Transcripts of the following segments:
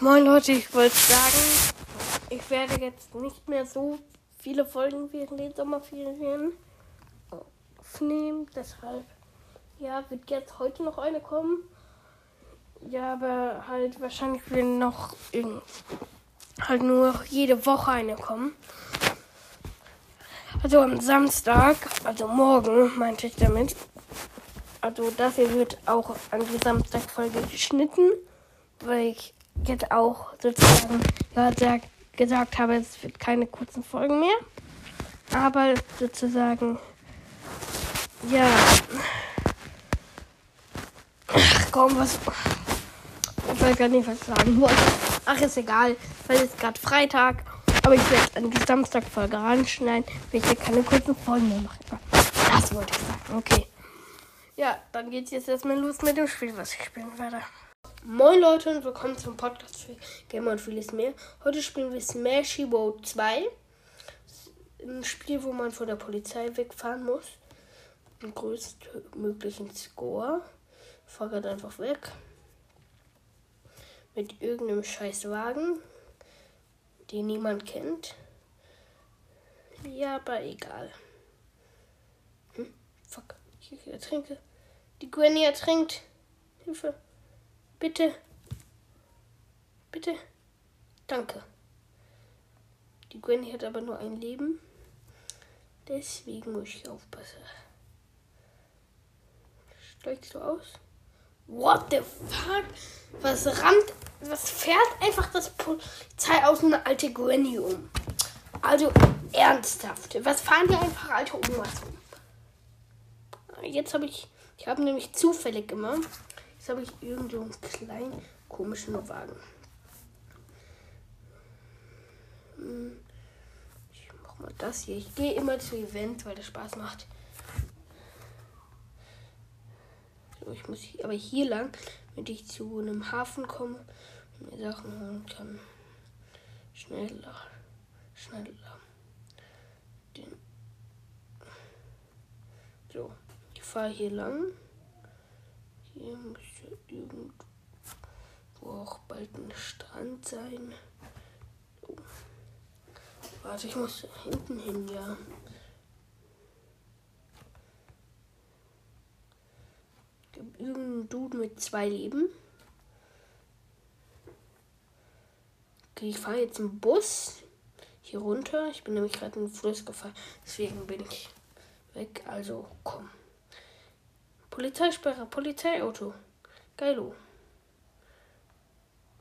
Moin Leute, ich wollte sagen, ich werde jetzt nicht mehr so viele Folgen während den Sommerferien aufnehmen. Deshalb, ja, wird jetzt heute noch eine kommen. Ja, aber halt wahrscheinlich will noch halt nur jede Woche eine kommen. Also am Samstag, also morgen meinte ich damit. Also das hier wird auch an die Samstagfolge geschnitten, weil ich jetzt auch sozusagen gesagt habe, es wird keine kurzen Folgen mehr. Aber sozusagen, ja. Ach komm, was. Ich weiß gar nicht, was ich sagen wollte. Ach, ist egal, weil es gerade Freitag. Aber ich werde an die Samstagfolge ranschneiden, weil ich hier keine kurzen Folgen mehr machen kann. Das wollte ich sagen, okay. Ja, dann geht's jetzt erstmal los mit dem Spiel, was ich spielen werde. Moin Leute und willkommen zum Podcast für Gamer und vieles mehr. Heute spielen wir Smashy Road 2. Ein Spiel, wo man von der Polizei wegfahren muss. Den größtmöglichen Score. Fahrrad einfach weg. Mit irgendeinem scheiß Wagen, den niemand kennt. Ja, aber egal. Hm, fuck. Ich ertrinke. Die Granny ertrinkt. Hilfe. Bitte. Bitte. Danke. Die Granny hat aber nur ein Leben. Deswegen muss ich aufpassen. Steigst du aus? What the fuck? Was rammt, was fährt einfach das Polizei aus eine alte Granny um? Also ernsthaft. Was fahren die einfach alte Omas um? Jetzt habe ich, ich habe nämlich zufällig gemacht. Jetzt habe ich irgend so einen kleinen komischen Wagen. Hm. Ich mache mal das hier. Ich gehe immer zu Event, weil das Spaß macht. So, ich muss aber hier lang, damit ich zu einem Hafen komme und mir Sachen holen kann. Schneller, schneller. Den. So, ich fahre hier lang. Hier müsste irgendwo auch bald ein Strand sein. Oh. Warte, ich muss hinten hin, ja. Gibt irgendeinen Dude mit zwei Leben. Okay, ich fahre jetzt im Bus hier runter. Ich bin nämlich gerade in den Fluss gefallen. Deswegen bin ich weg. Also komm. Polizeisperre, Polizeiauto. Geilo.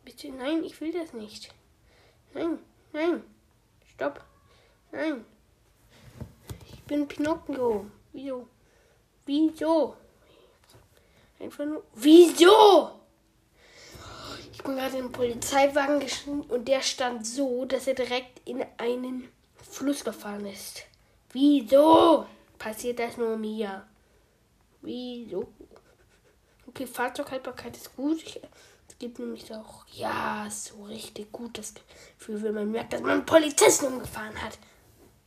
Bitte, nein, ich will das nicht. Nein, nein. Stopp. Nein. Ich bin Pinocchio. Wieso? Wieso? Einfach nur. Wieso? Ich bin gerade in den Polizeiwagen geschnitten und der stand so, dass er direkt in einen Fluss gefahren ist. Wieso? Passiert das nur mir? Wieso? Okay, Fahrzeughaltbarkeit ist gut. Es gibt nämlich auch, ja, so richtig gut das Gefühl, wenn man merkt, dass man einen Polizisten umgefahren hat.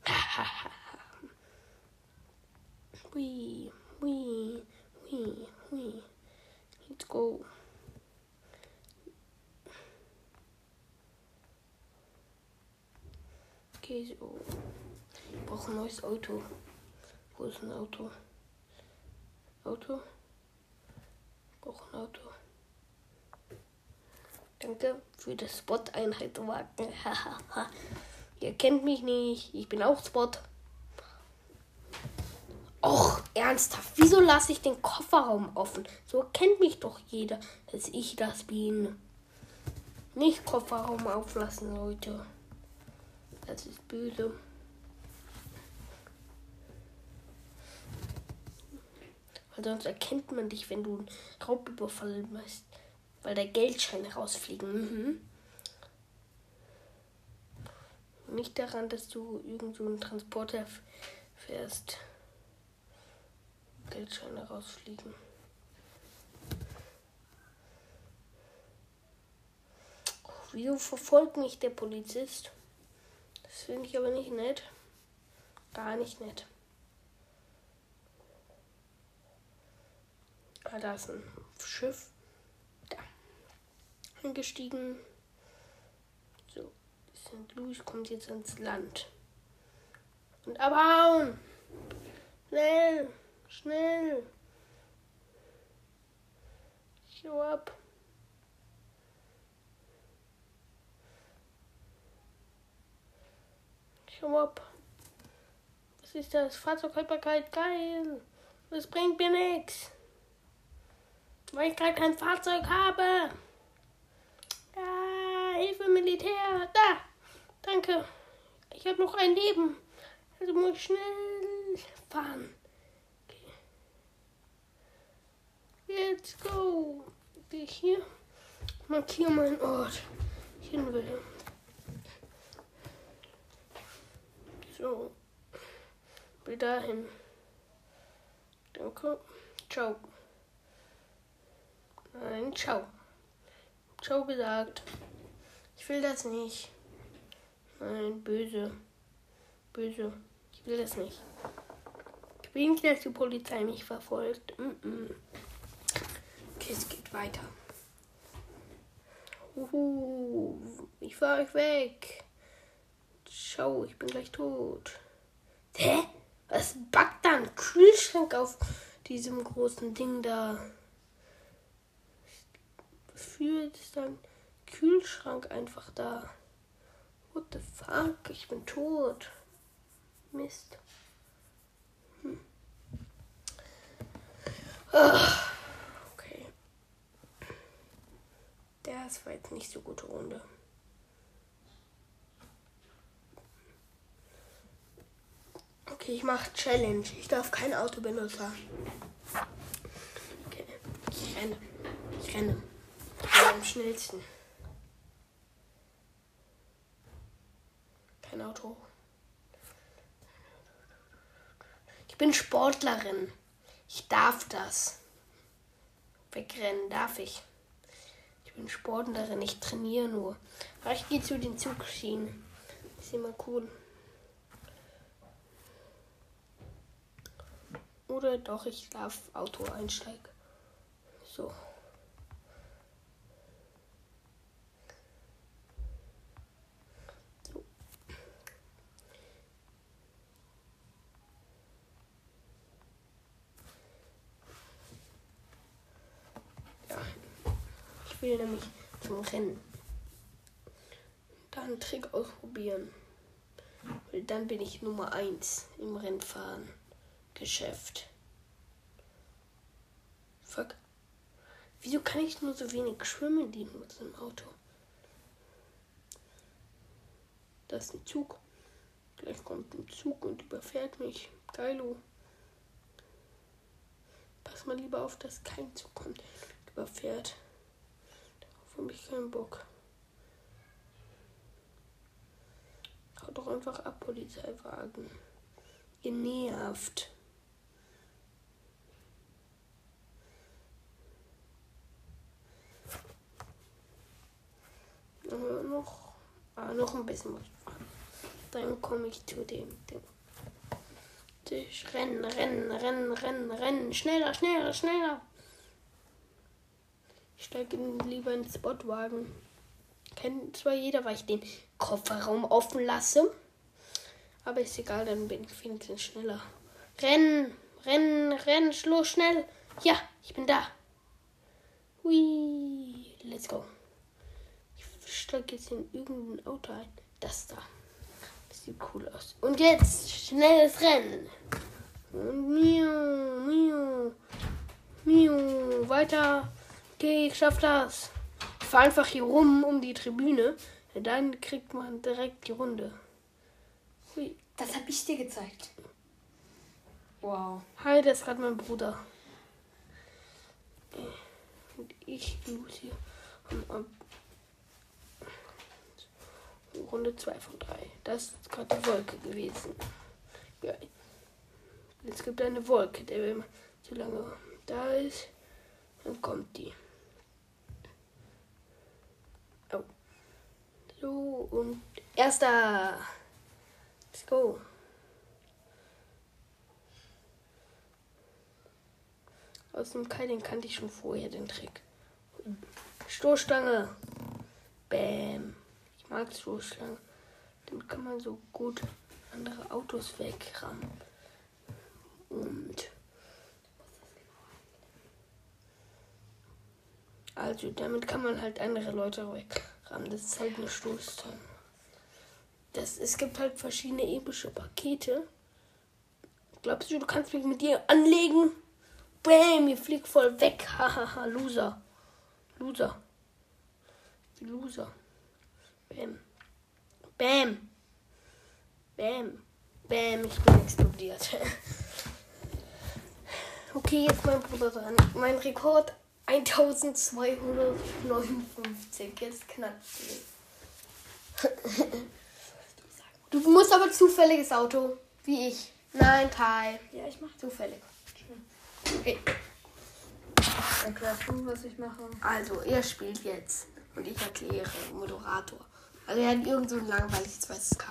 Hui, hui, hui, hui. Let's go. Okay, so. Ich brauche ein neues Auto. Wo ist ein Auto? Auto. Brauche ein Auto. Danke für das Spot-Einheit. Ihr kennt mich nicht. Ich bin auch Spot. Och, ernsthaft. Wieso lasse ich den Kofferraum offen? So kennt mich doch jeder, dass ich das bin. Nicht Kofferraum auflassen, Leute. Das ist böse. Weil sonst erkennt man dich, wenn du einen Raubüberfall machst. Weil der Geldscheine rausfliegen. Mhm. Nicht daran, dass du irgendwo einen Transporter fährst. Geldscheine rausfliegen. Wieso verfolgt mich der Polizist? Das finde ich aber nicht nett. Gar nicht nett. Ah, da ist ein Schiff. Da. Eingestiegen. So, St. Louis kommt jetzt ans Land. Und abhauen! Schnell! Schnell! Show ab! Show ab! Was ist das? Fahrzeughaltbarkeit? Geil! Das bringt mir nichts! Weil ich gerade kein Fahrzeug habe! Ja, Hilfe Militär! Da! Danke! Ich habe noch ein Leben! Also muss ich schnell fahren. Okay. Let's go. Gehe ich hier. Markiere meinen Ort. Ich hin will. So. Will dahin. Danke. Ciao. Nein, ciao. Ciao gesagt. Ich will das nicht. Nein, böse. Böse. Ich will das nicht. Ich will nicht, dass die Polizei mich verfolgt. Mm -mm. Okay, es geht weiter. Uhu, ich fahr euch weg. Schau, ich bin gleich tot. Hä? Was backt da ein Kühlschrank auf diesem großen Ding da? Wofür ist da ein Kühlschrank einfach da? What the fuck? Ich bin tot. Mist. Hm. Ah, okay. Das war jetzt nicht so gute Runde. Okay, ich mache Challenge. Ich darf kein Auto benutzen. Okay, ich renne. Ich renne. Ich am schnellsten. Kein Auto. bin Sportlerin. Ich darf das. Wegrennen darf ich. Ich bin Sportlerin, ich trainiere nur. Aber ich gehe zu den Zugschienen. Ist immer cool. Oder doch, ich darf Auto einsteigen. So. Will nämlich zum Rennen. Dann einen Trick ausprobieren. Weil dann bin ich Nummer 1 im Rennfahren. Geschäft. Fuck. Wieso kann ich nur so wenig schwimmen die mit dem Auto? Das ist ein Zug. Gleich kommt ein Zug und überfährt mich. Geilo. Pass mal lieber auf, dass kein Zug kommt. Überfährt habe ich keinen Bock. Hau doch einfach ab, Polizeiwagen. Ihr nervt. Aber noch, ah, noch ein bisschen was fahren. Dann komme ich zu dem Ding. Rennen, rennen, rennen, rennen, rennen. Schneller, schneller, schneller. Ich steige lieber ins Spotwagen. Kennt zwar jeder, weil ich den Kofferraum offen lasse. Aber ist egal, dann bin ich wenigstens schneller. Rennen, rennen, rennen, los, schnell. Ja, ich bin da. Hui, let's go. Ich steige jetzt in irgendein Auto ein. Das da. Das sieht cool aus. Und jetzt schnelles Rennen. Und miau, miau, miau, weiter. Okay, ich schaff das. Ich fahr einfach hier rum um die Tribüne. Dann kriegt man direkt die Runde. Hui. Das hab ich dir gezeigt. Wow. Hi, das ist gerade mein Bruder. Und ich muss hier. Runde 2 von 3. Das ist gerade die Wolke gewesen. Ja. Es gibt eine Wolke, der wenn man zu lange da ist, dann kommt die. So, und erster. Let's go. Aus dem Kai, den kannte ich schon vorher, den Trick. Stoßstange. Bäm. Ich mag Stoßstangen. Damit kann man so gut andere Autos wegrammen. Und also damit kann man halt andere Leute wegrammen. Das ist halt eine. Das, es gibt halt verschiedene epische Pakete. Glaubst du, du kannst mich mit dir anlegen? Bam, ihr fliegt voll weg. Hahaha, Loser. Loser. Loser. Bam. Bam. Bam. Bam, ich bin explodiert. okay, jetzt mein Bruder dran. Mein Rekord 1259. Jetzt knackt Du musst aber zufälliges Auto. Wie ich. Nein, Kai. Ja, ich mach. Zufällig. Okay. Erklärst du, was ich mache? Also, er spielt jetzt. Und ich erkläre. Moderator. Also, er hat irgend so ein langweiliges weißes K.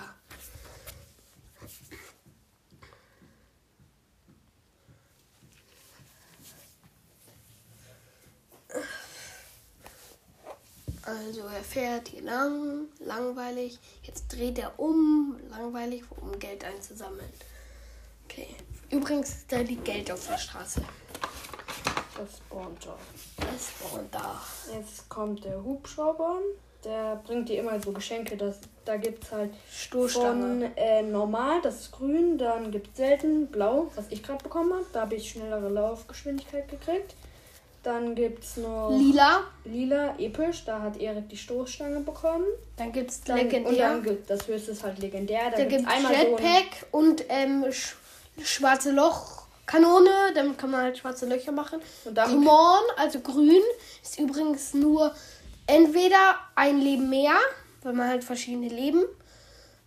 Also er fährt hier lang, langweilig. Jetzt dreht er um, langweilig, um Geld einzusammeln. Okay. Übrigens, da liegt Geld auf der Straße. Das spawnt schon. Das spawnt da. Jetzt kommt der Hubschrauber. Der bringt dir immer so Geschenke. Das, da gibt es halt Stoßstange. von äh, normal, das ist grün. Dann gibt es selten blau, was ich gerade bekommen habe. Da habe ich schnellere Laufgeschwindigkeit gekriegt. Dann gibt es noch Lila. lila, episch. Da hat Erik die Stoßstange bekommen. Dann gibt es Dann, Und legendär. dann gibt das höchste ist halt legendär. Da, Da gibt's gibt es einmal so ein, Jetpack und ähm, sch schwarze Lochkanone. Damit kann man halt schwarze Löcher machen. Und dann on, also grün, ist übrigens nur entweder ein Leben mehr, weil man halt verschiedene Leben,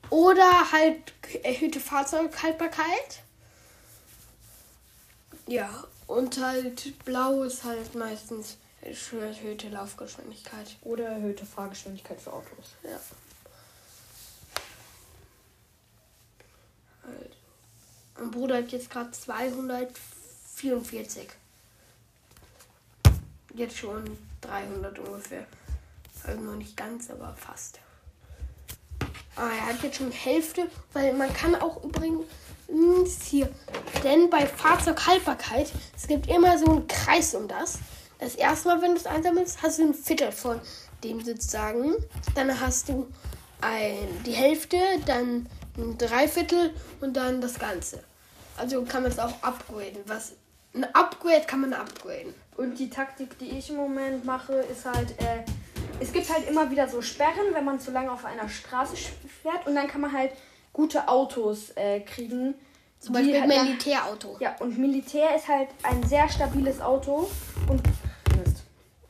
oder halt erhöhte Fahrzeughaltbarkeit. Ja, und halt blau ist halt meistens erhöhte Laufgeschwindigkeit. oder erhöhte Fahrgeschwindigkeit für Autos. Ja. Also. Mein Bruder hat jetzt gerade 244. Jetzt schon 300 ungefähr. Also noch nicht ganz, aber fast. Aber er hat jetzt schon Hälfte, weil man kann auch übrigens hier, denn bei Fahrzeughaltbarkeit, es gibt immer so einen Kreis um das. Das erste Mal, wenn du es einsammelst, hast du ein Viertel von dem sozusagen. Dann hast du ein, die Hälfte, dann ein Dreiviertel und dann das Ganze. Also kann man es auch upgraden. Was ein Upgrade kann man upgraden. Und die Taktik, die ich im Moment mache, ist halt, äh, es gibt halt immer wieder so Sperren, wenn man zu lange auf einer Straße fährt und dann kann man halt gute Autos äh, kriegen. Zum Beispiel halt Militärauto. Ja, und Militär ist halt ein sehr stabiles Auto und Mist.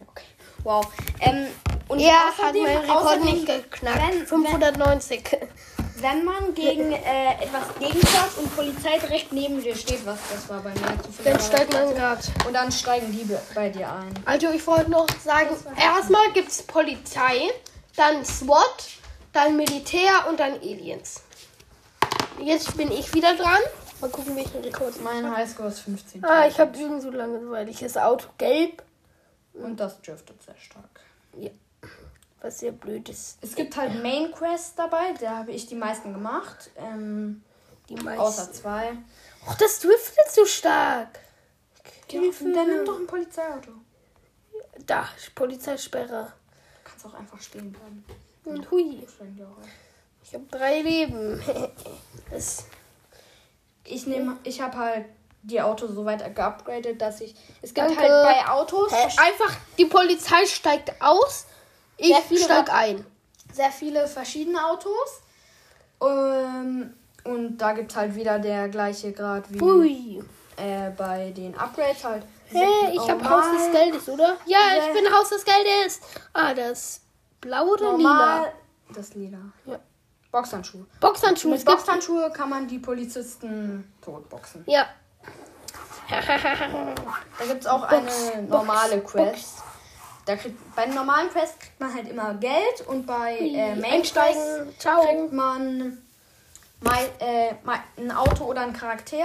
Okay. Wow. Ähm, und Er hat außerdem- meinen Rekord außerdem, nicht geknackt. wenn- 590. Wenn man gegen äh, etwas gegenfährt und Polizei direkt neben dir steht, was das war bei mir Dann zufälligerweise. steigt man gerade. Und dann steigen die be- bei dir ein. Also ich wollte noch sagen, erstmal gibt es Polizei, dann SWAT, dann Militär und dann Aliens. Jetzt bin ich wieder dran. Mal gucken, welchen Rekord ich Mein mache. Highscore ist 15. Ah, ich habe irgend so langweiliges Auto. Gelb. Und das driftet sehr stark. Was sehr blöd ist. Es gibt halt Main Quest dabei, da habe ich die meisten gemacht. Ähm, Die meisten. außer zwei. Och, das driftet so stark. Ja, dann nimm doch ein Polizeiauto. Du Da, Polizeisperre. kannst auch einfach stehen bleiben. Und hui. Ich habe drei Leben. das, Ich nehme, ich habe halt die Autos so weit geupgradet, dass ich. Es gibt Danke. halt bei Autos Hä? Einfach, die Polizei steigt aus. Ich steig ein. sehr viele verschiedene Autos. Ähm, und da gibt es halt wieder der gleiche Grad wie äh, bei den Upgrades halt. Hey, ich habe Haus des Geldes, oder? Ja, ich bin Haus des Geldes. Ah, das blau oder Normal. lila? Das lila. Ja. Boxhandschuhe. Boxhandschuhe. Mit Boxhandschuhe kann man die Polizisten totboxen. Ja. Da gibt es auch eine normale Quest. Da kriegt, bei den normalen Quests kriegt man halt immer Geld und bei äh, Main Ciao. kriegt man mei- äh, mei- ein Auto oder ein Charakter.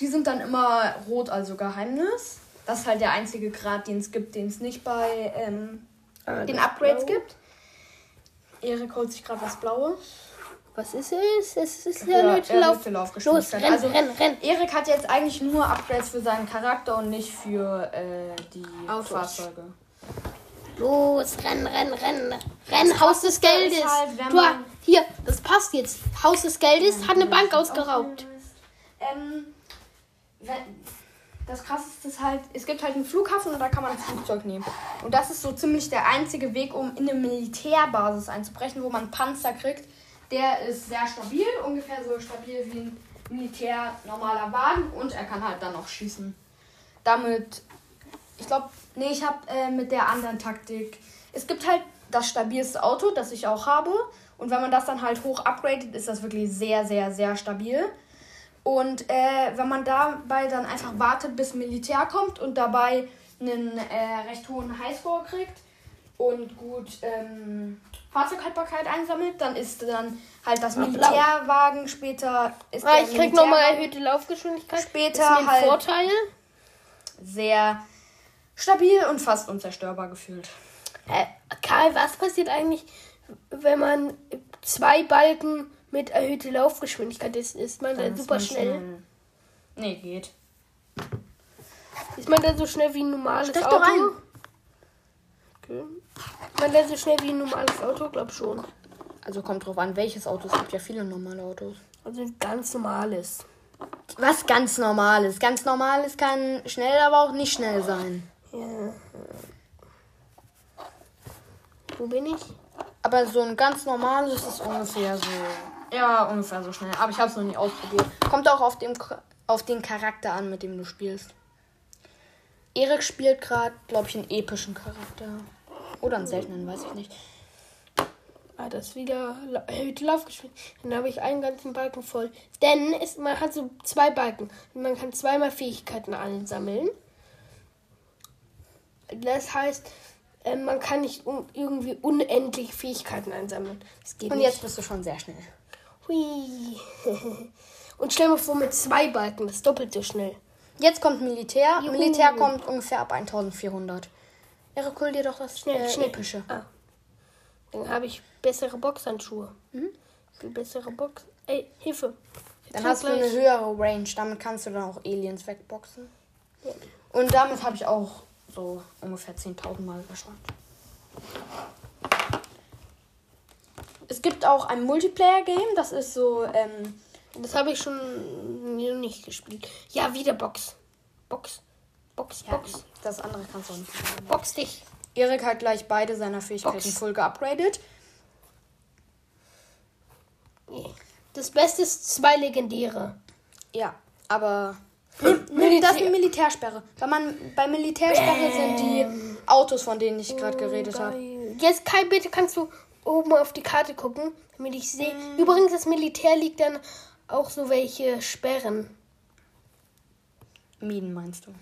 Die sind dann immer rot, also Geheimnis. Das ist halt der einzige Grad, den es gibt, den es nicht bei ähm, Ah, den das Upgrades blau. gibt. Erik holt sich gerade was Blaues. Was ist es? Es ist Ja, ja Leute erhöhte Lauf. Los, renn, Also- renn, renn. Erik hat jetzt eigentlich nur Upgrades für seinen Charakter und nicht für äh, die Autos. Fahrzeuge. Los, renn, renn, renn. Renn, Haus des Geldes. halt, du, hier, das passt jetzt. Haus des Geldes hat eine Bank ausgeraubt. Ähm, wenn, das krasseste ist halt, es gibt halt einen Flughafen und da kann man ein Flugzeug nehmen. Und das ist so ziemlich der einzige Weg, um in eine Militärbasis einzubrechen, wo man Panzer kriegt. Der ist sehr stabil, ungefähr so stabil wie ein Militär normaler Wagen und er kann halt dann noch schießen. Damit, ich glaube, nee, ich habe äh, mit der anderen Taktik. Es gibt halt das stabilste Auto, das ich auch habe. Und wenn man das dann halt hoch upgradet, ist das wirklich sehr, sehr, sehr stabil. Und äh, wenn man dabei dann einfach wartet, bis Militär kommt und dabei einen äh, recht hohen Highscore kriegt und gut ähm, Fahrzeughaltbarkeit einsammelt, dann ist dann halt das. Militärwagen später ist Ah, ich krieg nochmal Militärwagen erhöhte Laufgeschwindigkeit. Später ist ein halt- Vorteil. sehr stabil und fast unzerstörbar gefühlt. Äh, Karl, was passiert eigentlich, wenn man zwei Balken mit erhöhter Laufgeschwindigkeit ist? Ist man dann ist super man schnell? Nee, geht. Ist man dann so schnell wie ein normales Steig Auto? doch rein. Okay. Man dann so schnell wie ein normales Auto? Glaub schon. Also kommt drauf an, welches Auto. Es gibt ja viele normale Autos. Also ein ganz normales. Was ganz normales. Ganz normales kann schnell, aber auch nicht schnell sein. Ja. Wo bin ich? Aber so ein ganz normales ist ungefähr so. Ja, ungefähr so schnell. Aber ich habe es noch nie ausprobiert. Kommt auch auf, dem, auf den Charakter an, mit dem du spielst. Erik spielt gerade, glaube ich, einen epischen Charakter. Oder einen seltenen, weiß ich nicht. Ah, das ist wieder erhöhte Laufgeschwindigkeit. Dann habe ich einen ganzen Balken voll. Denn es, man hat so zwei Balken. Und man kann zweimal Fähigkeiten einsammeln. Das heißt, äh, man kann nicht un irgendwie unendlich Fähigkeiten einsammeln. Das geht Und nicht. jetzt bist du schon sehr schnell. Hui. Und stell mir vor, mit zwei Balken, das ist doppelt so schnell. Jetzt kommt Militär. Juhu. Militär kommt ungefähr ab 1400. Hol dir doch das Schnell, äh, schnell. epische. Ah. Dann habe ich bessere Boxhandschuhe. Viel bessere Box. Ey, Hilfe. Ich Dann hast du eine höhere Range. Damit kannst du dann auch Aliens wegboxen. Und damit habe ich auch so ungefähr 10.000 Mal geschafft. Es gibt auch ein Multiplayer-Game. Das ist so, ähm, Das habe ich schon nicht gespielt. Ja, wieder Box. Box. Box, ja, Box. das andere kannst du auch nicht. machen. Box dich. Erik hat gleich beide seiner Fähigkeiten Box. voll geupgradet. Das Beste ist zwei legendäre. Ja, aber Militär. das ist eine Militärsperre. Wenn man bei Militärsperre sind die Autos, von denen ich gerade geredet habe. Geil. Jetzt, Kai, bitte kannst du oben auf die Karte gucken, damit ich sehe. Übrigens, das Militär liegt dann auch so welche Sperren. Minen meinst du?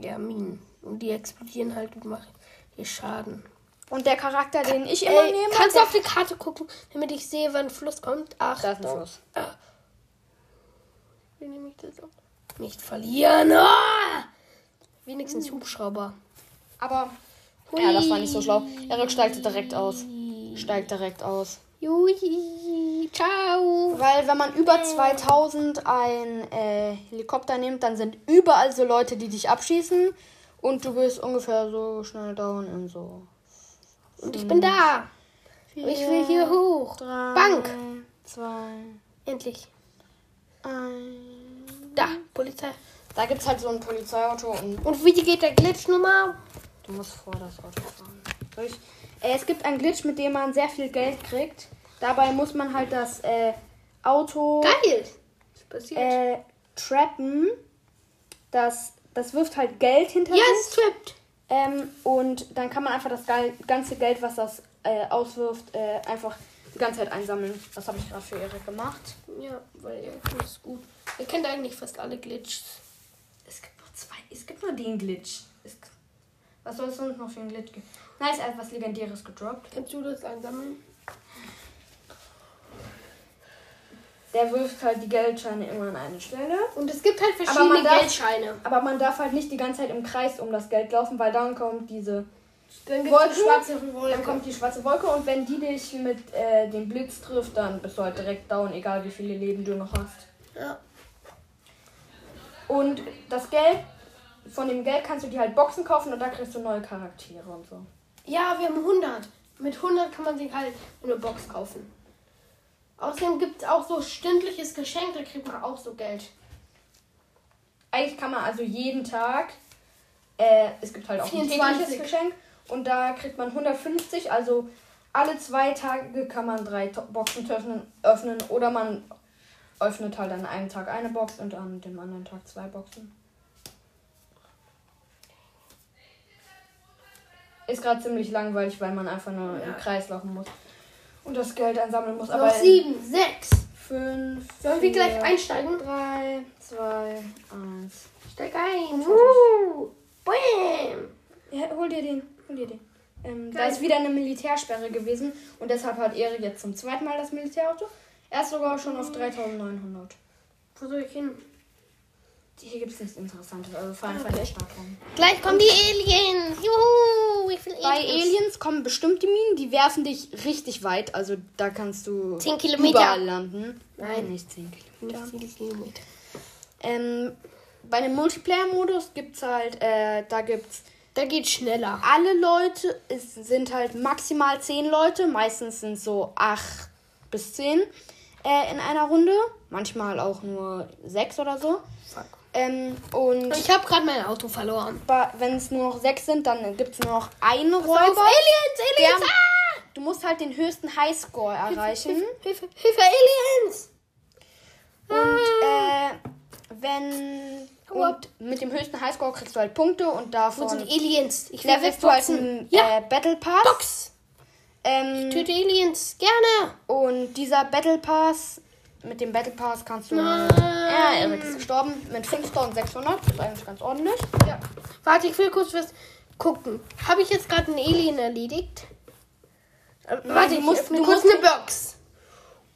Ja, Minen. Und die explodieren halt und machen hier Schaden. Und der Charakter, den ich immer Ey, nehme, kannst du auf die Karte gucken, damit ich sehe, wann Fluss kommt? Ach, Da ist ein Fluss. Wie nehme ich das auf? Nicht verlieren. Ah! Wenigstens Hubschrauber. Aber ja, das war nicht so schlau. Erik steigt direkt aus. Steigt direkt aus. Jui, ciao. Weil wenn man über 2000 ein äh, Helikopter nimmt, dann sind überall so Leute, die dich abschießen. Und du bist ungefähr so schnell down in so. Und ich bin da. Ich will hier hoch. Drei, Bank. Zwei, Endlich. ein. Da, Polizei. Da gibt es halt so ein Polizeiauto und Und wie geht der Glitch Nummer? du musst vor das Auto fahren. Äh, es gibt einen Glitch, mit dem man sehr viel Geld kriegt. Dabei muss man halt das äh, Auto Geil. Was passiert? äh, trappen. Das, das wirft halt Geld hinter ja, sich. es trippt. Ähm, und dann kann man einfach das ganze Geld, was das äh, auswirft, äh, einfach die ganze Zeit einsammeln. Das habe ich gerade für Erik gemacht. Ja, weil er das ist gut. Er kennt eigentlich fast alle Glitches. Es gibt nur zwei. Es gibt nur den Glitch. Es, was soll es sonst noch für einen Glitch geben? Nice, er hat was Legendäres gedroppt. Kannst du das einsammeln? Der wirft halt die Geldscheine immer an eine Stelle. Und es gibt halt Aber verschiedene darf- Geldscheine. Aber man darf halt nicht die ganze Zeit im Kreis um das Geld laufen, weil dann kommt diese Dann Wolke, die schwarze Wolke. Dann kommt die schwarze Wolke und wenn die dich mit äh, dem Blitz trifft, dann bist du halt direkt down, egal wie viele Leben du noch hast. Ja. Und das Geld, von dem Geld kannst du dir halt Boxen kaufen und da kriegst du neue Charaktere und so. ja, wir haben 100. Mit 100 kann man sich halt eine Box kaufen. Außerdem gibt es auch so stündliches Geschenk, da kriegt man auch so Geld. Eigentlich kann man also jeden Tag, äh, es gibt halt auch ein 24. tägliches Geschenk und da kriegt man 150, also alle zwei Tage kann man drei Boxen öffnen, öffnen oder man öffnet halt an einem Tag eine Box und an dem anderen Tag zwei Boxen. Ist gerade ziemlich langweilig, weil man einfach nur im Kreis laufen muss und das Geld einsammeln muss. Noch sieben, sechs. fünf, Sollen wir gleich einsteigen? drei, zwei, eins. Steig ein. Uh, bam. Ja, hol dir den. Hol dir den. Ähm, da ist wieder eine Militärsperre gewesen und deshalb hat Erik jetzt zum zweiten Mal das Militärauto. Er ist sogar schon auf 3900. Wo soll ich hin? Hier gibt es nichts Interessantes, also fahr einfach Okay. in der Stadt. Gleich kommen die Aliens. Juhu, ich will Bei Aliens kommen bestimmt die Minen, die werfen dich richtig weit, also da kannst du 10 Kilometer. überall landen. Nein. nicht 10 Kilometer. 10 Kilometer. Ähm, bei dem Multiplayer-Modus gibt's halt, äh, da gibt's Da geht schneller. alle Leute, es sind halt maximal 10 Leute, meistens sind so 8 bis 10 äh, in einer Runde, manchmal auch nur 6 oder so. Fuck. Ähm, und Ich habe gerade mein Auto verloren. wenn es nur noch 6 sind, dann gibt es nur noch einen Auf Räuber. Aliens, Der, Aliens. Ah! du musst halt den höchsten Highscore erreichen. Hilfe, Hilfe, Aliens. Und äh, wenn und mit dem höchsten Highscore kriegst du halt Punkte und Wo davon sind Aliens? Ich levelst du halt einen Ja, äh, Battle Pass. Box. Ähm, Töte Aliens. Gerne. Und dieser Battle Pass, mit dem Battle Pass kannst du. Nein. Ja, Erik ist gestorben mit 5600. Das ist eigentlich ganz ordentlich. Ja. Warte, ich will kurz was gucken. Habe ich jetzt gerade einen Alien erledigt? Äh, Warte, du ich öffne du kurz musst- eine Box.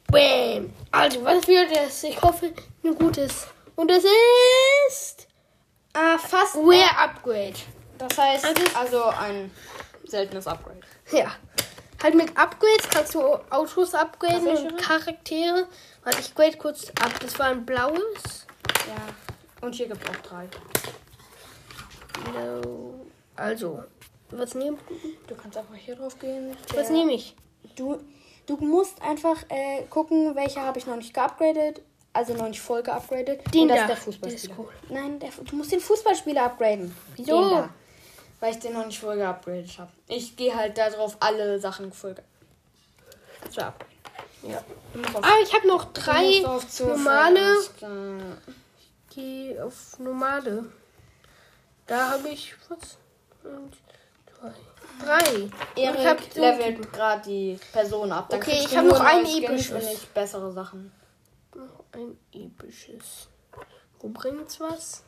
Bam. Also, was wird das? Ich hoffe, ein gutes. Und es ist Ah, fast. Rare Upgrade. Das heißt, Also- also ein seltenes Upgrade. Ja. Halt mit Upgrades kannst du Autos upgraden und? Charaktere. Warte, ich grade kurz ab. Das war ein blaues. Ja. Und hier gibt es auch drei. No. Also, was nehme Du kannst einfach hier drauf gehen. was nehme ich? Du, du musst einfach äh, gucken, welche habe ich noch nicht geupgradet. Also noch nicht voll geupgradet. Den Und das da. ist der Der Fußballspieler. ist cool. Nein, der, du musst den Fußballspieler upgraden. Wieso? Den da. Weil ich den noch nicht voll geupgradet habe. Ich gehe halt darauf alle Sachen voll zu upgraden. Ja. Auf, Ah, ich habe noch drei normale. fest, äh, Geh auf normale. Da habe ich was? Und. Drei. ich Erik levelt gerade die Person ab. Dann Okay, ich du hab nur noch ein episches. Und nicht bessere Sachen. Noch ein episches. Wo bringt's was?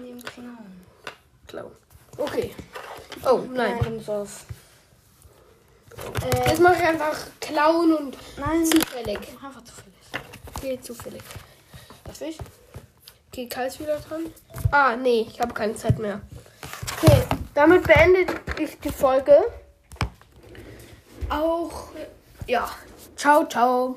Nehmen Clown. Klauen. Okay. Oh, nein. musst auf. Jetzt mache ich einfach klauen und Nein, zufällig. einfach zufällig. Okay, zufällig. Darf ich? Okay, Kai ist wieder dran. Ah, nee, ich habe keine Zeit mehr. Okay, damit beende ich die Folge. Auch, ja. Ciao, ciao.